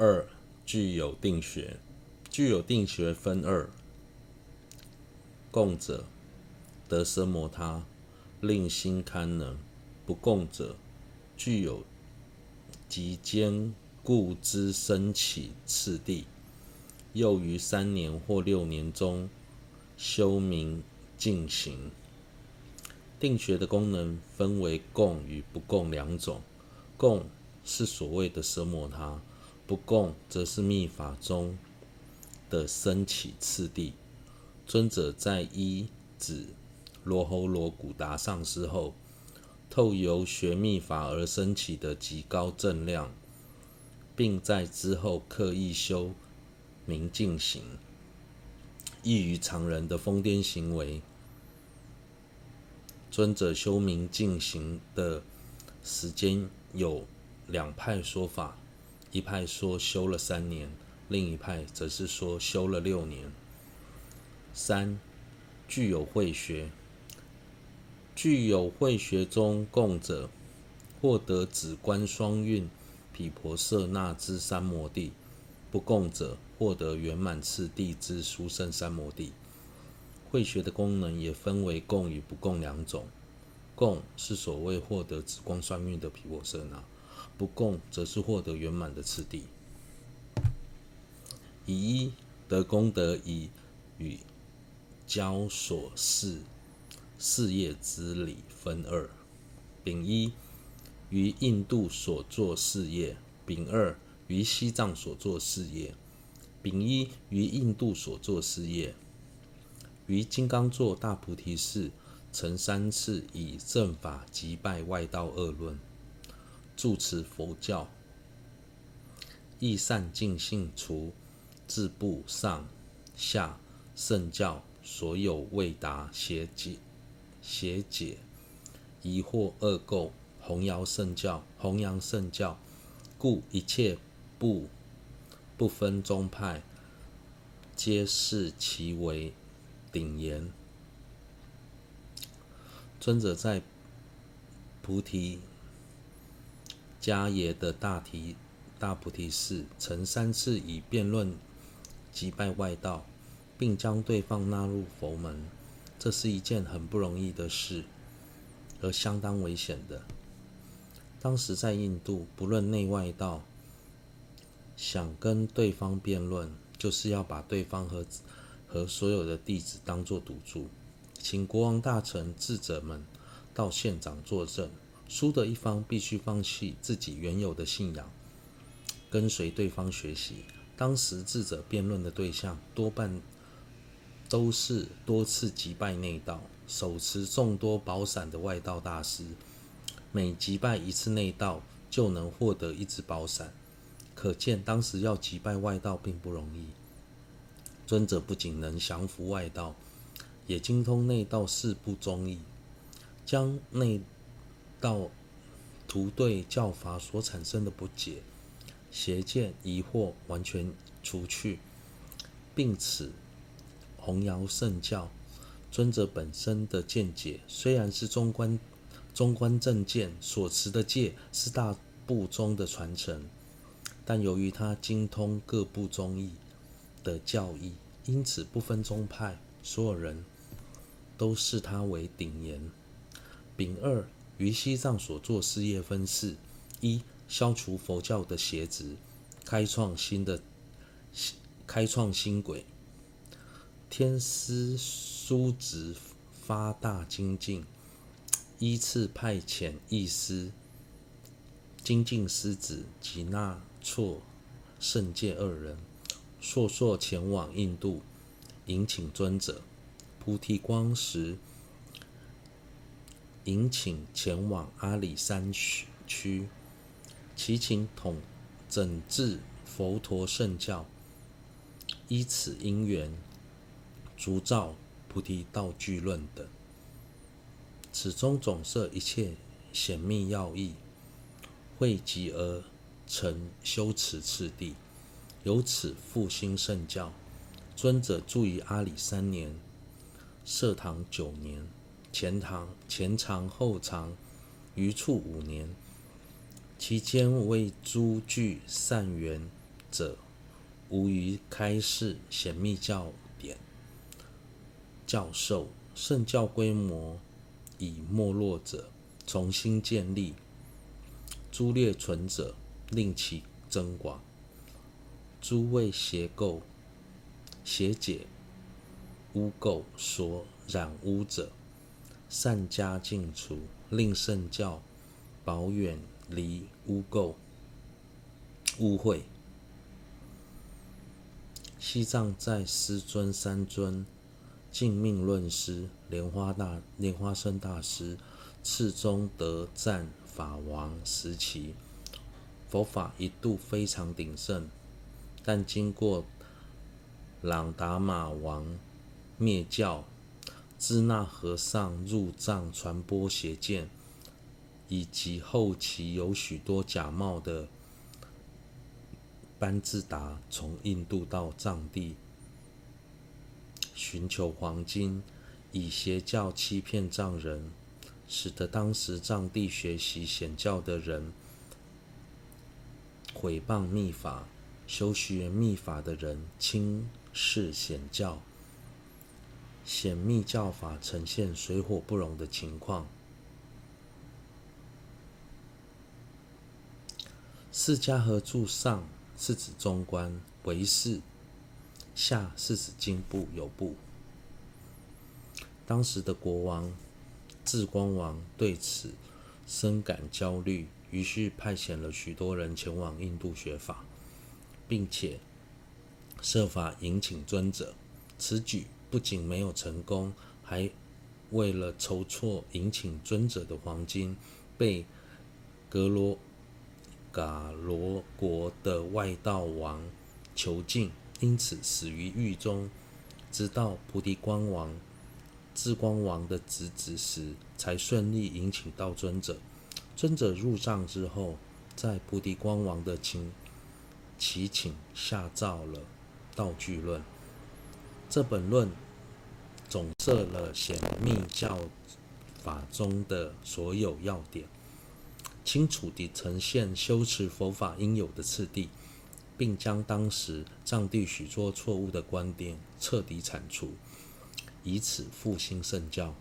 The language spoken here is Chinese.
二、具有定学，具有定学分二：共者得生摩他，令心堪能；不共者，具有极坚固之升起次第。又于三年或六年中修明净行。定学的功能分为共与不共两种。共是所谓的奢摩他，不共则是密法中的升起次第。尊者在一指罗睺罗古达上师后，透由学密法而升起的极高正量，并在之后刻意修明净行，异于常人的疯癫行为。尊者修明净行的时间有两派说法，一派说修了三年，另一派则是说修了六年。三、具有慧学，具有慧学中共者，获得止观双运毗婆舍那之三摩地；不共者，获得圆满次第之殊胜三摩地。慧学的功能也分为共与不共两种。共是所谓获得紫观双运的毗婆舍那，不共则是获得圆满的次第。以一得功德以与交所事事业之理分二：丙一于印度所作事业，丙二于西藏所作事业。丙一于印度所作事业，于金刚座大菩提寺，曾三次以正法击败外道恶论，住持佛教，亦善尽信除自部上下圣教所有未达邪解邪解疑惑恶垢，弘扬圣教，弘扬圣教，故一切不。不分宗派，皆视其为顶严。尊者在菩提迦耶的大提大菩提寺，曾三次以辩论击败外道，并将对方纳入佛门。这是一件很不容易的事，而相当危险的。当时在印度，不论内外道。想跟对方辩论，就是要把对方和和所有的弟子当作赌注，请国王大臣智者们到现场作证，输的一方必须放弃自己原有的信仰，跟随对方学习。当时智者辩论的对象多半都是多次击败内道、手持众多宝伞的外道大师，每击败一次内道就能获得一只宝伞。可见当时要击败外道并不容易。尊者不仅能降服外道，也精通内道四部宗义，将内到徒对教法所产生的不解、邪见、疑惑完全除去，并此弘扬圣教。尊者本身的见解虽然是中观中观正见，所持的戒是大部宗的传承。但由于他精通各部宗义的教义，因此不分宗派，所有人都视他为顶严。丙二于西藏所做事业分四：一、消除佛教的邪执，开创新的开创新轨。天师叔侄发大精进，依次派遣义师、精进师子及那。错圣戒二人，硕硕前往印度迎请尊者。菩提光时，引请前往阿里山区，祈请统整治佛陀圣教。依此因缘，筑造菩提道炬论等。此中总摄一切显密要义，汇集而。成修持次第，由此复兴圣教。尊者住于阿里三年，设堂九年，前堂前长后长，余处五年。其间为诸具善缘者，无于开示显密教典，教授圣教规模已没落者，重新建立；诸劣存者，令其增广；诸为邪垢、邪解、污垢所染污者，善加净除，令圣教保远离污垢、污秽。西藏在师尊三尊净命论师莲花大莲花生大师次宗德赞法王时期，佛法一度非常鼎盛，但经过朗达玛王灭教、支那和尚入藏传播邪见，以及后期有许多假冒的。班智达从印度到藏地寻求黄金，以邪教欺骗藏人，使得当时藏地学习显教的人毁谤密法，修学密法的人轻视显教，显密教法呈现水火不容的情况。释迦合著上。是指中观唯识，下是指经部有部。当时的国王智光王对此深感焦虑，于是派遣了许多人前往印度学法，并且设法迎请尊者。此举不仅没有成功，还为了筹措迎请尊者的黄金，被格罗。嘎罗国的外道王囚禁，因此死于狱中。直到菩提光王、智光王的侄子时，才顺利迎请到尊者。尊者入藏之后，在菩提光王的请祈请下诏了《道具论》。这本论总摄了显密教法中的所有要点。清楚地呈现修持佛法应有的次第，并将当时藏地许多错误的观点彻底铲除，以此复兴圣教。